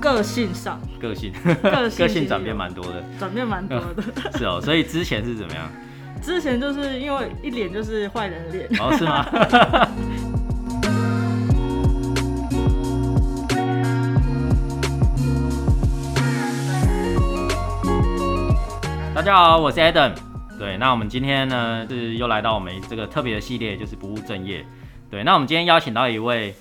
个性上，个性个性 个性转变蛮多的，转变蛮多的。是哦。所以之前是怎么样？之前就是因为一脸就是坏人脸，哦，是吗？大家好，我是 Adam。对，那我们今天呢是又来到我们这个特别的系列，就是不务正业。对，那我们今天邀请到一位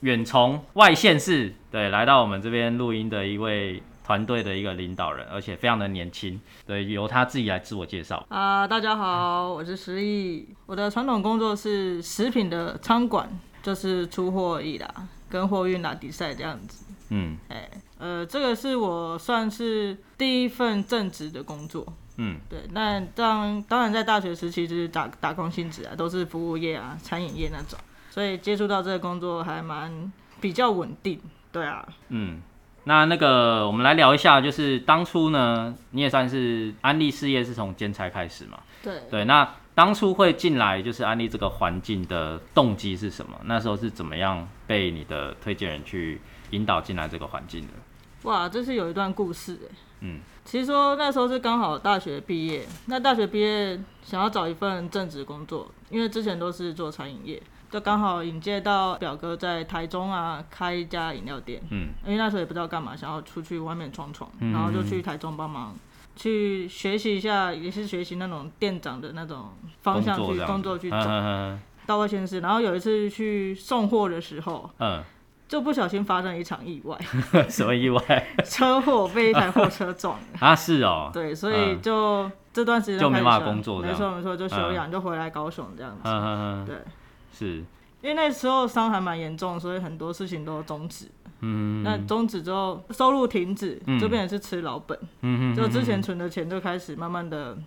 远从外县市对来到我们这边录音的一位团队的一个领导人，而且非常的年轻。对，由他自己来自我介绍。啊、大家好，我是石毅，我的传统工作是食品的仓管，就是出货而已啦，跟货运啦比赛这样子。嗯哎、呃，这个是我算是第一份正职的工作。嗯对，那当当然在大学时期就是打打工性质啊，都是服务业啊、餐饮业那种，所以接触到这个工作还蛮比较稳定。对啊，嗯。那那个，我们来聊一下，就是当初呢，你也算是安利事业是从兼差开始嘛？对，对，那当初会进来就是安利这个环境的动机是什么？那时候是怎么样被你的推荐人去引导进来这个环境的？哇，这是有一段故事哎。嗯其实说那时候是刚好大学毕业，那大学毕业想要找一份正职工作，因为之前都是做餐饮业，就刚好引荐到表哥在台中啊开一家饮料店，嗯因为那时候也不知道干嘛，想要出去外面闯闯，嗯然后就去台中帮忙。去学习一下，也是学习那种店长的那种方向去工作去走，嗯到外县市。然后有一次去送货的时候，嗯就不小心发生一场意外，嗯，什么意外？车祸被一台货车撞。了。啊？是哦，对，所以就、这段时间就没办法工作这样。没错没错，就休养，就回来高雄这样子。嗯。嗯嗯，对，是，因为那时候伤还蛮严重，所以很多事情都终止。嗯。那终止之后，收入停止，嗯。就变成是吃老本，嗯就之前存的钱就开始慢慢的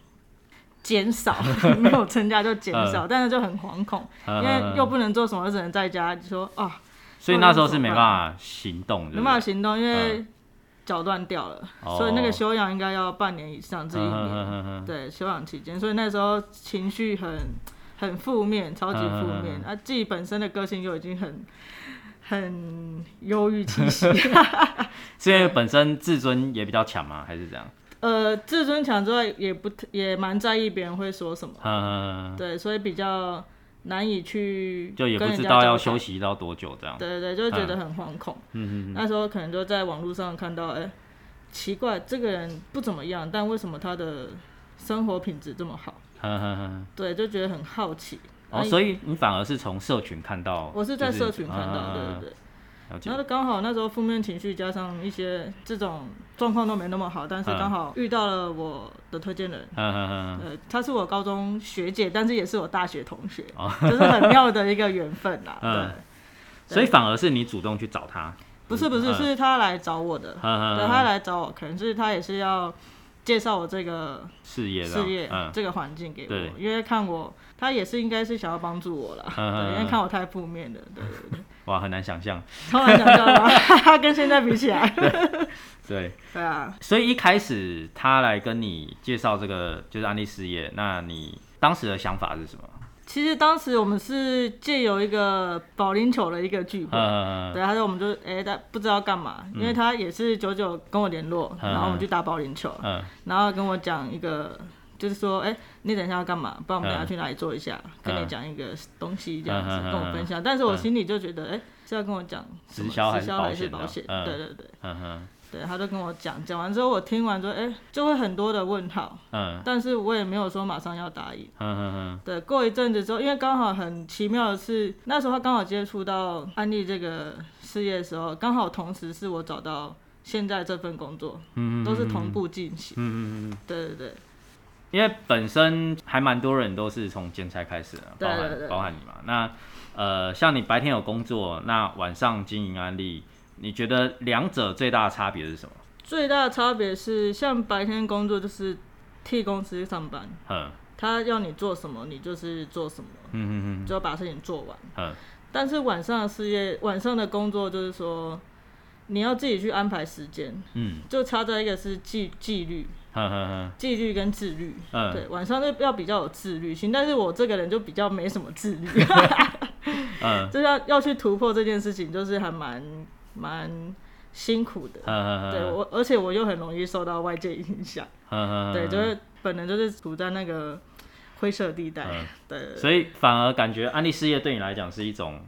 减少，没有增加就减少，但是就很惶恐，因因为又不能做什么，只能在家就说啊，所以那时候是没办法行动的，没办法行动，因嗯为脚断掉了，哦所以那个休养应该要半年以上，至一嗯年。对，休养期间，所以那时候情绪很很负面，超级负面。啊，自己本身的个性就已经很很忧郁气息，是因为本身自尊也比较强吗？还是这样？呃，自尊强之外，也不也蛮在意别人会说什么，嗯，对，所以比较难以去就也不知道要休。息到多久这样。对对对，就会觉得很惶恐。嗯嗯那时候可能就在网络上看到，哎、奇怪，这个人不怎么样，但为什么他的生活品质这么好？嗯嗯嗯。对，就觉得很好奇。哦，所以你反而是从社群看到，我是在社群看到，嗯对对对。了解。然后刚好那时候负面情绪加上一些这种状况都没那么好，但是刚好遇到了我的推荐人，嗯嗯嗯呃，她是我高中学姐，但是也是我大学同学，哦。就是很妙的一个缘分啦。嗯。对，所以反而是你主动去找他，不是不是，嗯是他来找我的，他来找我，可能是他也是要介绍我这个事业事业、嗯。这个环境给我，因为看我，他也是应该是想要帮助我啦，嗯嗯对，因嗯。为看我太负面了，对对对，哇，很难想象，超难想象的，跟现在比起来，对，对啊。所以一开始他来跟你介绍这个就是安利事业，那你当时的想法是什么？其实当时我们是借由一个保龄球的一个聚会，嗯对，他说我们就哎，他、不知道干嘛，因为他也是久久跟我联络，嗯然后我们去打保龄球，嗯然后跟我讲一个，就是说，哎、你等一下要干嘛？不然我们等下去哪里坐一下，跟你讲一个东西这样子，跟我分享。但是我心里就觉得，哎、是要跟我讲直销还是保险对对对对，他就跟我讲，讲完之后我听完之后，哎、就会很多的问号，嗯但是我也没有说马上要答应。嗯嗯嗯对，过一阵子之后，因为刚好很奇妙的是，那时候他刚好接触到安利这个事业的时候，刚好同时是我找到现在这份工作，嗯都是同步进行。嗯嗯嗯，对对对，因为本身还蛮多人都是从兼差开始的，包含包含你嘛。那呃，像你白天有工作，那晚上经营安利，你觉得两者最大的差别是什么？最大的差别是，像白天工作就是替公司上班，嗯。他要你做什么，你就是做什么，嗯嗯就要把事情做完。嗯。但是晚上的事业，晚上的工作就是说，你要自己去安排时间，嗯，就差在一个是纪纪律，呵呵呵，纪律跟自律。嗯。对，晚上就要比较有自律性，但是我这个人就比较没什么自律，嗯，就要要去突破这件事情，就是还蛮蛮辛苦的。对我，而且我又很容易受到外界影响，对，就是本人就是处在那个灰色地带，嗯。对，所以反而感觉安利事业对你来讲是一种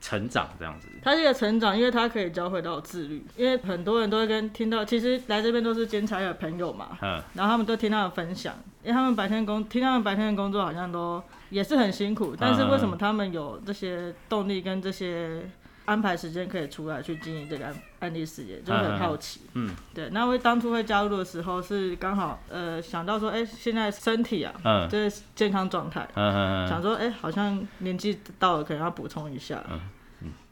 成长，这样子。它是一个成长，因为他可以教会到自律。因为很多人都会跟听到，其实来这边都是兼差的朋友嘛，嗯。然后他们都听他的分享，因为他们白天工听他们白天的工作好像都也是很辛苦，但是为什么他们有这些动力跟这些安排时间可以出来去经营这个案案例事业，就很好奇。嗯。对，那会当初会加入的时候是刚好呃想到说，哎、现在身体啊，嗯。这是健康状态，嗯嗯嗯，想说，哎、好像年纪到了，可能要补充一下。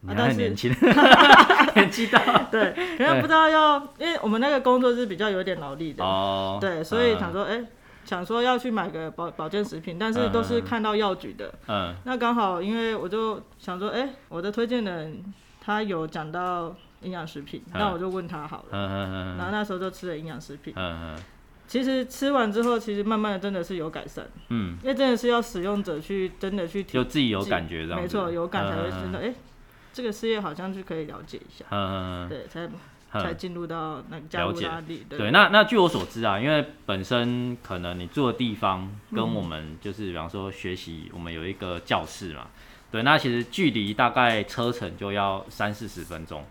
你啊但是年轻，年纪大对，可能不知道要，因为我们那个工作是比较有点劳力的，哦，对，所以想说，哎、想说要去买个保保健食品，但是都是看到药局的。嗯。那刚好，因为我就想说，哎、我的推荐人他有讲到营养食品，嗯。那我就问他好了。嗯嗯然后那时候就吃了营养食品，嗯其实吃完之后，其实慢慢的真的是有改善，嗯，因为真的是要使用者去真的去体就自己有感觉这样，没错，有感才会嗯真的，哎、这个事业好像就可以了解一下，嗯嗯对，才嗯才进入到那个加拉力。对对，那那据我所知啊，因为本身可能你住的地方跟嗯我们就是比方说学习，我们有一个教室嘛，对，那其实距离大概车程就要三四十分钟。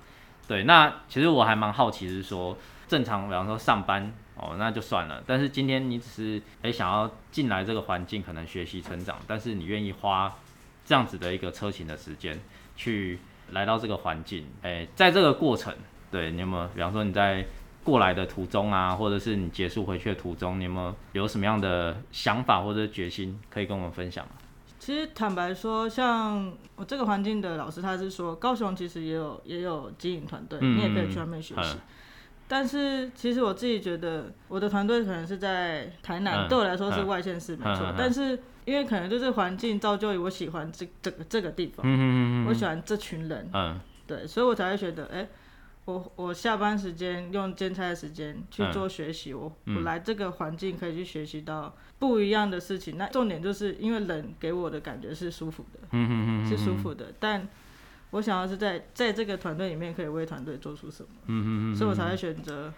对，那其实我还蛮好奇，是说正常比方说上班哦，那就算了，但是今天你只是诶想要进来这个环境，可能学习成长，但是你愿意花这样子的一个车型的时间去来到这个环境，诶，在这个过程，对你有没有，比方说你在过来的途中啊，或者是你结束回去的途中，你有没有有什么样的想法或者决心可以跟我们分享吗？其实坦白说，像我这个环境的老师，他是说高雄其实也有也有经营团队，嗯你也可以去外面学习。嗯但是其实我自己觉得，我的团队可能是在台南，嗯对我来说是嗯外县市没错。但是因为可能就是环境造就我喜欢这这个这个地方，嗯嗯我喜欢这群人，嗯对，所以我才会觉得，哎、我我下班时间用兼差的时间去嗯做学习，我嗯我来这个环境可以去学习到不一样的事情。那重点就是因为冷给我的感觉是舒服的，嗯嗯嗯，是舒服的，但我想要是在在这个团队里面可以为团队做出什么，嗯嗯嗯，所以我才会选择。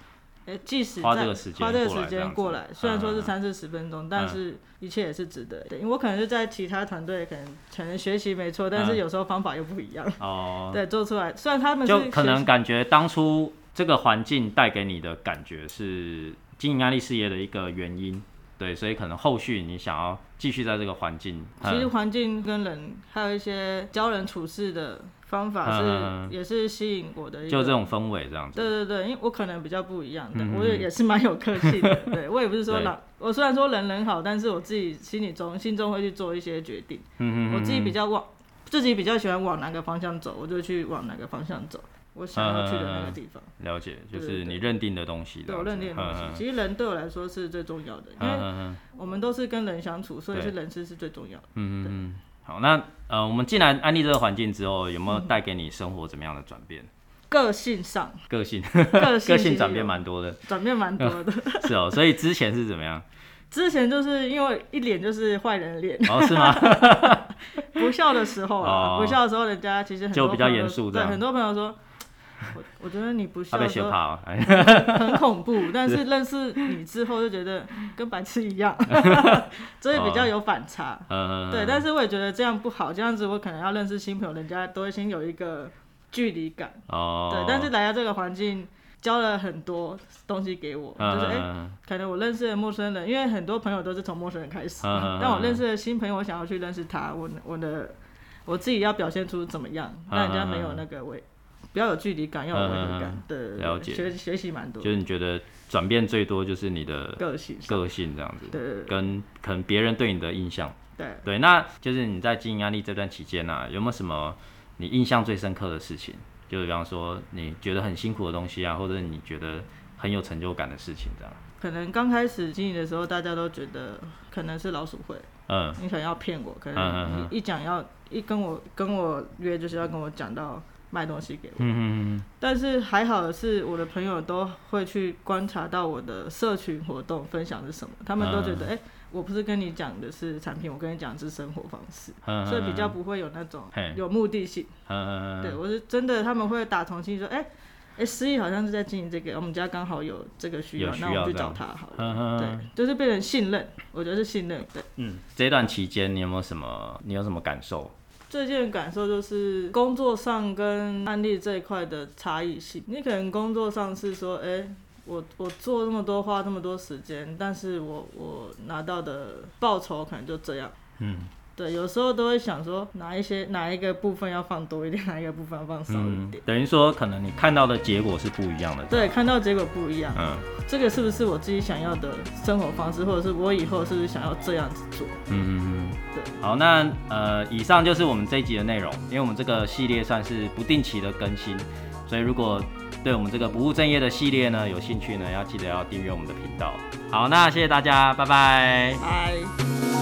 哎，即使在花这个时间花这个时间过来，虽然说是三四十分钟，但是一切也是值得的。因为我可能是在其他团队可能可能学习没错，但是嗯有时候方法又不一样。哦，对，做出来，虽然他们就可能感觉当初这个环境带给你的感觉是经营安利事业的一个原因，对，所以可能后续你想要继续在这个环境，其实嗯环境跟人，还有一些教人处事的方法是，也是吸引我的一。就这种氛围这样子，对对对，因为我可能比较不一样的，我也也是蛮有个性的。对我也不是说对老，我虽然说人人好，但是我自己心里中心中会去做一些决定。嗯嗯，我自己比较往自己比较喜欢往哪个方向走，我就去往哪个方向走。我想要去的那个地方，了解，就是你认定的东西对，我认定的东西，其实人对我来说是最重要的，因为我们都是跟人相处，所以是人事是最重要的。嗯嗯嗯，好，那呃，我们进来安利这个环境之后，有没有带给你生活怎么样的转变？个性上，个性个性个性转变蛮多的，转变蛮多的。是哦，所以之前是怎么样？之前就是因为一脸就是坏人脸，哦，是吗？不笑的时候啊，不笑的时候，人家其实很就比较多朋友对，严肃这样很多朋友说，我我觉得你不他被笑的时候学怕了，哎，很恐怖，但是认识你之后就觉得跟白痴一样，所以比较有反差。嗯，对，但是我也觉得这样不好，这样子我可能要认识新朋友，人家都会先有一个距离感。哦，对，但是来到这个环境，教了很多东西给我，嗯就是哎、嗯。可能我认识的陌生人，因为很多朋友都是从陌生人开始，但我认识的新朋友，我想要去认识他，我我的我自己要表现出怎么样，嗯让人家没有那个违，不要有距离感，要有违和嗯嗯感。对对了解对学学习蛮多就是你觉得转变最多就是你的个性上，个性这样子，对跟可能别人对你的印象。对。对，那就是你在经营压力这段期间呢、啊，有没有什么你印象最深刻的事情？就是比方说你觉得很辛苦的东西啊，或者你觉得很有成就感的事情，这样。可能刚开始经营的时候，大家都觉得可能是老鼠会，嗯你可能要骗我，可嗯嗯能嗯你一讲要一跟我跟我约就是要跟我讲到卖东西给我。嗯嗯但是还好的是，我的朋友都会去观察到我的社群活动分享是什么，他们都觉得，哎、我不是跟你讲的是产品，我跟你讲的是生活方式，嗯，所以比较不会有那种有目的性。嗯，对我是真的，他们会打从心说，哎、哎，思怡好像是在经营这个，我们家刚好有这个需要，那我们去找他好了。嗯对，就是变成信任，我觉得是信任。对，嗯，这段期间你有没有什么你有什么感受？最近的感受就是工作上跟案例这一块的差异性。你可能工作上是说，哎、我我做那么多，花那么多时间，但是我我拿到的报酬可能就这样。嗯对，有时候都会想说，哪一些哪一个部分要放多一点，哪一个部分要放少一嗯点。，等于说可能你看到的结果是不一样的。对，看到结果不一样，嗯这个是不是我自己想要的生活方式，或者是我以后是不是想要这样子做？嗯嗯嗯。对，好，那呃，以上就是我们这一集的内容，因为我们这个系列算是不定期的更新，所以如果对我们这个不务正业的系列呢有兴趣呢，要记得要订阅我们的频道。好，那谢谢大家，拜拜。拜。